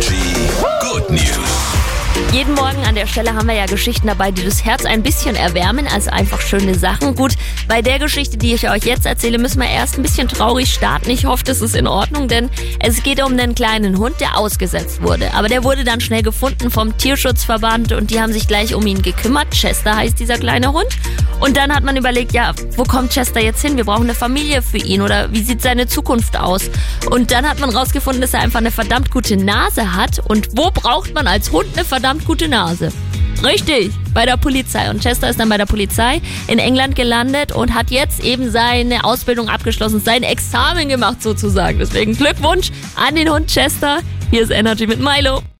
energy. Jeden Morgen an der Stelle haben wir ja Geschichten dabei, die das Herz ein bisschen erwärmen, also einfach schöne Sachen. Gut, bei der Geschichte, die ich euch jetzt erzähle, müssen wir erst ein bisschen traurig starten. Ich hoffe, das ist in Ordnung, denn es geht um einen kleinen Hund, der ausgesetzt wurde. Aber der wurde dann schnell gefunden vom Tierschutzverband und die haben sich gleich um ihn gekümmert. Chester heißt dieser kleine Hund. Und dann hat man überlegt, ja, wo kommt Chester jetzt hin? Wir brauchen eine Familie für ihn oder wie sieht seine Zukunft aus? Und dann hat man rausgefunden, dass er einfach eine verdammt gute Nase hat. Und wo braucht man als Hund eine verdammt gute Nase? Richtig, bei der Polizei. Und Chester ist dann bei der Polizei in England gelandet und hat jetzt eben seine Ausbildung abgeschlossen, sein Examen gemacht sozusagen. Deswegen Glückwunsch an den Hund Chester. Hier ist Energy mit Milo.